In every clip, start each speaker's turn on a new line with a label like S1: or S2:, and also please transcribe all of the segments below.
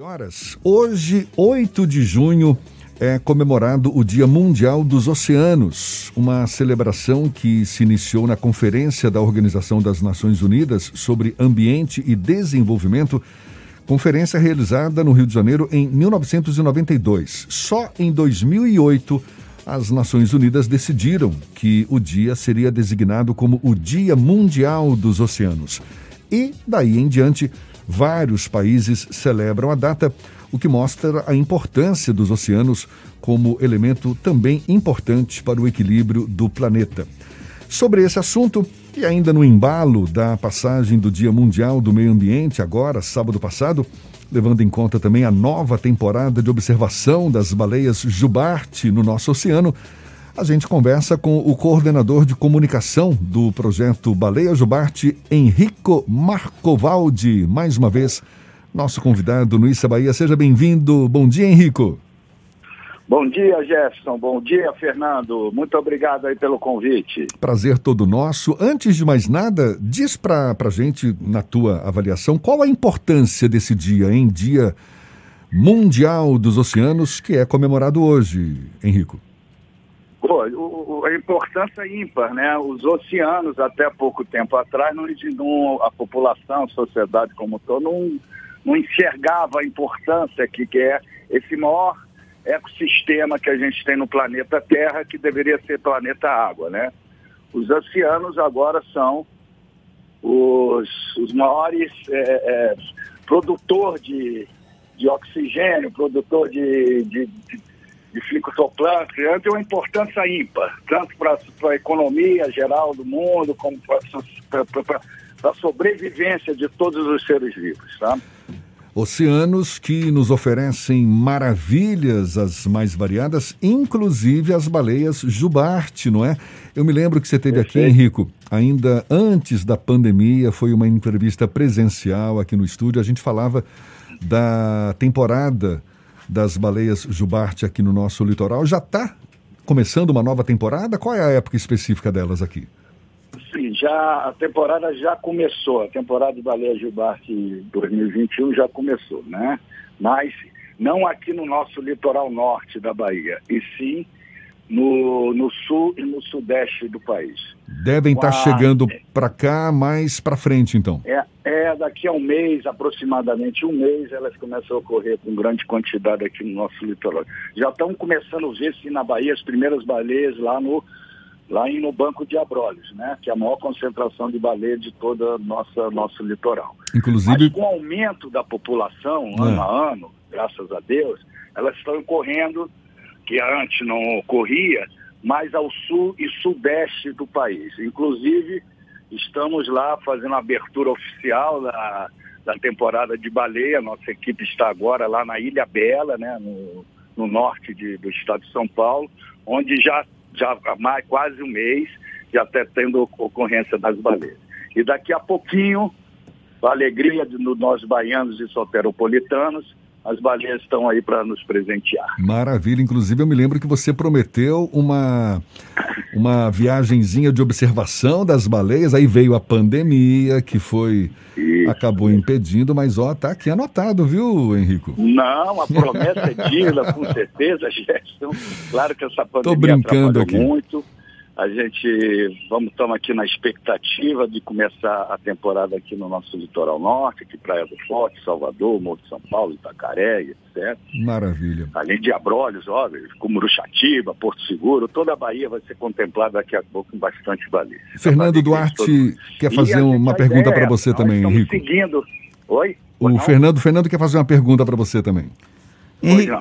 S1: Horas. Hoje, 8 de junho, é comemorado o Dia Mundial dos Oceanos, uma celebração que se iniciou na Conferência da Organização das Nações Unidas sobre Ambiente e Desenvolvimento, conferência realizada no Rio de Janeiro em 1992. Só em 2008, as Nações Unidas decidiram que o dia seria designado como o Dia Mundial dos Oceanos. E, daí em diante, Vários países celebram a data, o que mostra a importância dos oceanos como elemento também importante para o equilíbrio do planeta. Sobre esse assunto, e ainda no embalo da passagem do Dia Mundial do Meio Ambiente, agora, sábado passado, levando em conta também a nova temporada de observação das baleias jubarte no nosso oceano, a gente conversa com o coordenador de comunicação do projeto Baleia Jubarte, Henrico Marcovaldi. Mais uma vez, nosso convidado no Issa Bahia. Seja bem-vindo. Bom dia, Henrico.
S2: Bom dia, Jefferson. Bom dia, Fernando. Muito obrigado aí pelo convite.
S1: Prazer todo nosso. Antes de mais nada, diz para a gente, na tua avaliação, qual a importância desse dia, em Dia Mundial dos Oceanos, que é comemorado hoje, Henrico?
S2: Pô, o, a importância ímpar, né? Os oceanos, até pouco tempo atrás, não, não, a população, a sociedade como um todo, não, não enxergava a importância que, que é esse maior ecossistema que a gente tem no planeta Terra, que deveria ser planeta Água, né? Os oceanos agora são os, os maiores é, é, produtor de, de oxigênio, produtor de, de, de de fitoplâncton tem uma importância ímpar, tanto para a economia geral do mundo, como para a sobrevivência de todos os seres vivos. Tá?
S1: Oceanos que nos oferecem maravilhas as mais variadas, inclusive as baleias jubarte, não é? Eu me lembro que você teve aqui, Henrico, ainda antes da pandemia, foi uma entrevista presencial aqui no estúdio, a gente falava da temporada das baleias jubarte aqui no nosso litoral. Já está começando uma nova temporada? Qual é a época específica delas aqui?
S2: Sim, já a temporada já começou. A temporada de baleia jubarte 2021 já começou, né? Mas não aqui no nosso litoral norte da Bahia, e sim no, no sul e no sudeste do país.
S1: Devem estar tá chegando para cá mais para frente, então.
S2: É, é, daqui a um mês, aproximadamente um mês, elas começam a ocorrer com grande quantidade aqui no nosso litoral. Já estão começando a ver-se na Bahia as primeiras baleias lá no, lá no Banco de Abrolhos, né? que é a maior concentração de baleias de todo o nosso, litoral.
S1: Inclusive...
S2: Mas com o aumento da população, ano é. a ano, graças a Deus, elas estão correndo que antes não ocorria, mais ao sul e sudeste do país. Inclusive, estamos lá fazendo a abertura oficial da, da temporada de baleia. Nossa equipe está agora lá na Ilha Bela, né, no, no norte de, do estado de São Paulo, onde já, já há mais, quase um mês já está tendo ocorrência das baleias. E daqui a pouquinho, a alegria de nós baianos e soteropolitanos, as baleias estão aí para nos presentear.
S1: Maravilha. Inclusive, eu me lembro que você prometeu uma, uma viagenzinha de observação das baleias. Aí veio a pandemia, que foi. Isso. acabou impedindo, mas ó, tá aqui anotado, viu, Henrico?
S2: Não, a promessa é digna, com certeza, Gerson. Claro que essa pandemia
S1: Tô brincando aqui.
S2: muito. A gente vamos estamos aqui na expectativa de começar a temporada aqui no nosso litoral norte, aqui Praia do Forte, Salvador, Morro de São Paulo, Itacaré, etc.
S1: Maravilha.
S2: Além de Abrolhos, óbvio, como Uruxatiba, Porto Seguro, toda a Bahia vai ser contemplada daqui a pouco com bastante baleia.
S1: Fernando Duarte quer fazer uma pergunta para você também, Henrique.
S2: seguindo. Oi?
S1: O Fernando, Fernando quer fazer uma pergunta para você também.
S3: Henrique,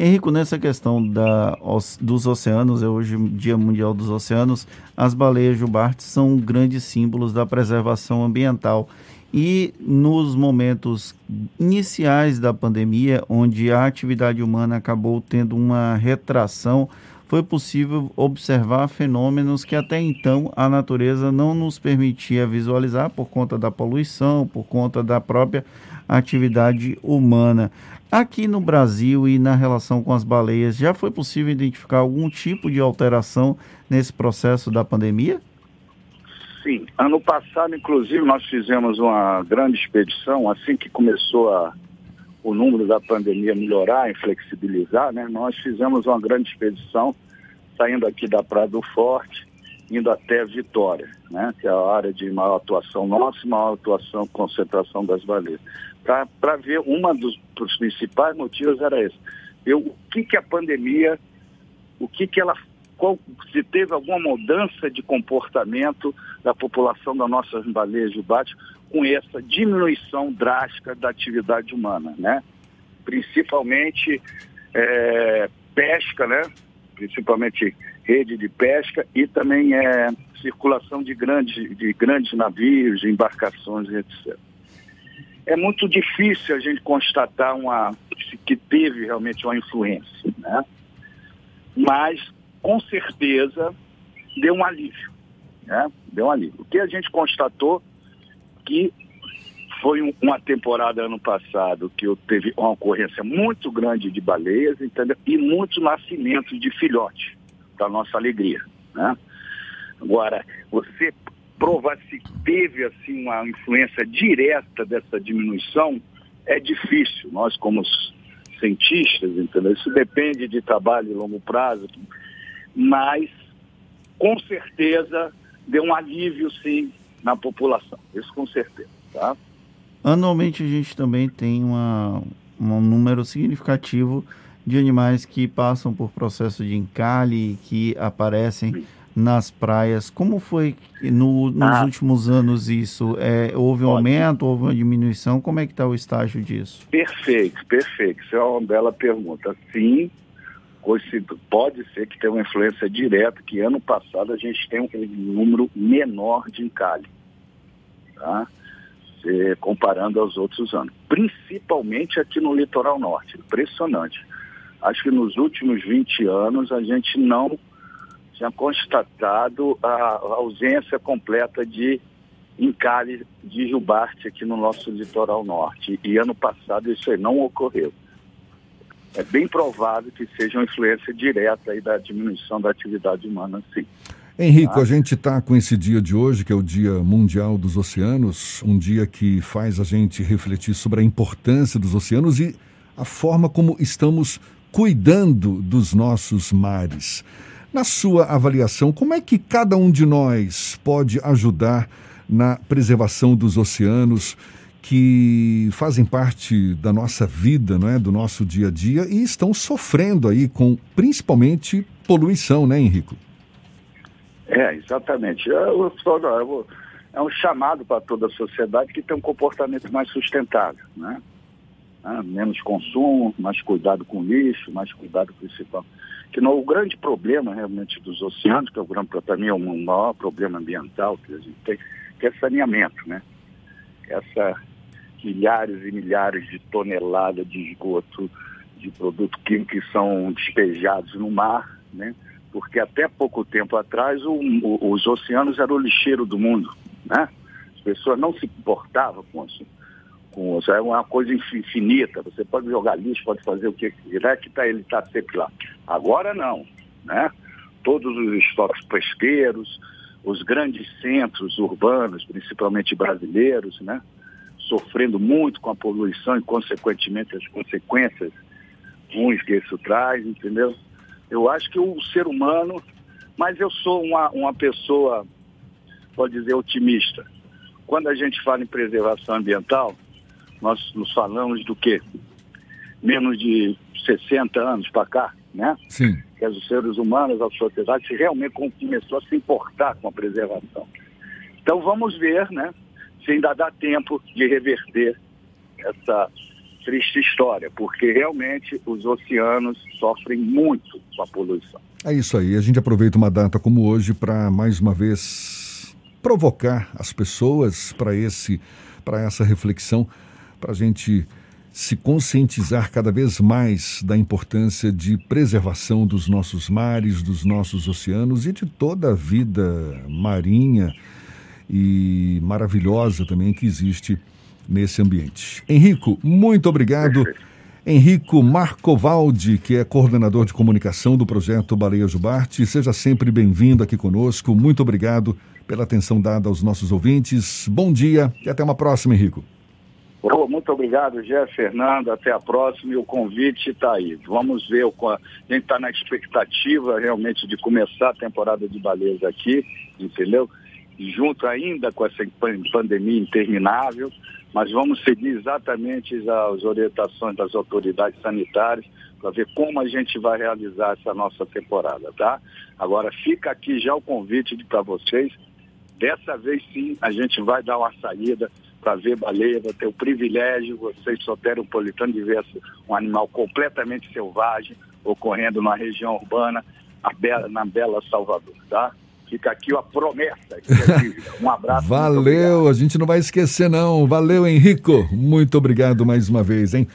S3: Henrico, nessa questão da, dos oceanos, é hoje Dia Mundial dos Oceanos, as baleias jubartes são grandes símbolos da preservação ambiental. E nos momentos iniciais da pandemia, onde a atividade humana acabou tendo uma retração, foi possível observar fenômenos que até então a natureza não nos permitia visualizar por conta da poluição, por conta da própria atividade humana. Aqui no Brasil e na relação com as baleias, já foi possível identificar algum tipo de alteração nesse processo da pandemia?
S2: Sim. Ano passado, inclusive, nós fizemos uma grande expedição, assim que começou a o número da pandemia melhorar, flexibilizar, né, nós fizemos uma grande expedição saindo aqui da Praia do Forte, indo até Vitória, né, que é a área de maior atuação nossa maior atuação, concentração das baleias. Para ver, uma dos, dos principais motivos era esse. Ver o que, que a pandemia, o que, que ela qual, se teve alguma mudança de comportamento da população das nossas baleias de bate com essa diminuição drástica da atividade humana, né? Principalmente é, pesca, né? Principalmente rede de pesca e também é, circulação de grandes, de grandes navios, embarcações, etc. É muito difícil a gente constatar uma, que teve realmente uma influência, né? Mas com certeza deu um alívio. Né? Deu um alívio. O que a gente constatou que foi um, uma temporada ano passado que teve uma ocorrência muito grande de baleias entendeu? e muitos nascimentos de filhotes, para nossa alegria. Né? Agora, você provar se teve assim uma influência direta dessa diminuição é difícil. Nós, como cientistas, entendeu? isso depende de trabalho de longo prazo, mas com certeza deu um alívio sim na população, isso com certeza, tá?
S3: Anualmente a gente também tem uma, um número significativo de animais que passam por processo de encalhe, que aparecem sim. nas praias. Como foi no, nos ah. últimos anos isso? É, houve um aumento, houve uma diminuição? Como é que está o estágio disso?
S2: Perfeito, perfeito. Isso é uma bela pergunta. Sim, pode ser que tenha uma influência direta, que ano passado a gente tem um número menor de encalhe, tá? Se, comparando aos outros anos. Principalmente aqui no litoral norte, impressionante. Acho que nos últimos 20 anos a gente não tinha constatado a ausência completa de encalhe de jubarte aqui no nosso litoral norte. E ano passado isso aí não ocorreu é bem provável que seja uma influência direta aí da diminuição da atividade humana, sim.
S1: Henrico, tá? a gente está com esse dia de hoje, que é o Dia Mundial dos Oceanos, um dia que faz a gente refletir sobre a importância dos oceanos e a forma como estamos cuidando dos nossos mares. Na sua avaliação, como é que cada um de nós pode ajudar na preservação dos oceanos? Que fazem parte da nossa vida, não é, do nosso dia a dia e estão sofrendo aí com principalmente poluição, né, Henrico?
S2: É, exatamente. Eu, eu, eu, é um chamado para toda a sociedade que tem um comportamento mais sustentável, né? Ah, menos consumo, mais cuidado com o lixo, mais cuidado principal. Que não, o grande problema realmente dos oceanos, que é o grande para mim é o maior problema ambiental que a gente tem, que é saneamento, né? Essa milhares e milhares de toneladas de esgoto, de produto químico que são despejados no mar, né? Porque até pouco tempo atrás o, o, os oceanos eram o lixeiro do mundo, né? As pessoas não se importavam com isso. Com isso. É uma coisa infinita. Você pode jogar lixo, pode fazer o que quiser, que tá, ele está sempre lá. Agora não, né? Todos os estoques pesqueiros, os grandes centros urbanos, principalmente brasileiros, né? Sofrendo muito com a poluição e, consequentemente, as consequências ruins que isso traz, entendeu? Eu acho que o ser humano, mas eu sou uma, uma pessoa, pode dizer, otimista. Quando a gente fala em preservação ambiental, nós nos falamos do quê? Menos de 60 anos para cá, né?
S1: Sim.
S2: Que os seres humanos, a sociedade, se realmente começou a se importar com a preservação. Então vamos ver, né? Se ainda dá tempo de reverter essa triste história, porque realmente os oceanos sofrem muito com a poluição.
S1: É isso aí. A gente aproveita uma data como hoje para mais uma vez provocar as pessoas para esse, para essa reflexão, para a gente se conscientizar cada vez mais da importância de preservação dos nossos mares, dos nossos oceanos e de toda a vida marinha e maravilhosa também que existe nesse ambiente. Henrico, muito obrigado. Henrico Marcovaldi, que é coordenador de comunicação do projeto Baleia Jubarte. Seja sempre bem-vindo aqui conosco. Muito obrigado pela atenção dada aos nossos ouvintes. Bom dia e até uma próxima, Henrico.
S2: Oh, muito obrigado, Jeff Fernando. Até a próxima e o convite está aí. Vamos ver. O, a gente está na expectativa realmente de começar a temporada de baleias aqui, entendeu? Junto ainda com essa pandemia interminável, mas vamos seguir exatamente as orientações das autoridades sanitárias para ver como a gente vai realizar essa nossa temporada, tá? Agora fica aqui já o convite para vocês. Dessa vez sim a gente vai dar uma saída para ver baleia, vai ter o privilégio, vocês soteropolitanos, de ver um animal completamente selvagem ocorrendo na região urbana, na bela Salvador, tá? Fica aqui a promessa. Um abraço.
S1: Valeu, a gente não vai esquecer não. Valeu, Henrico. Muito obrigado mais uma vez, hein?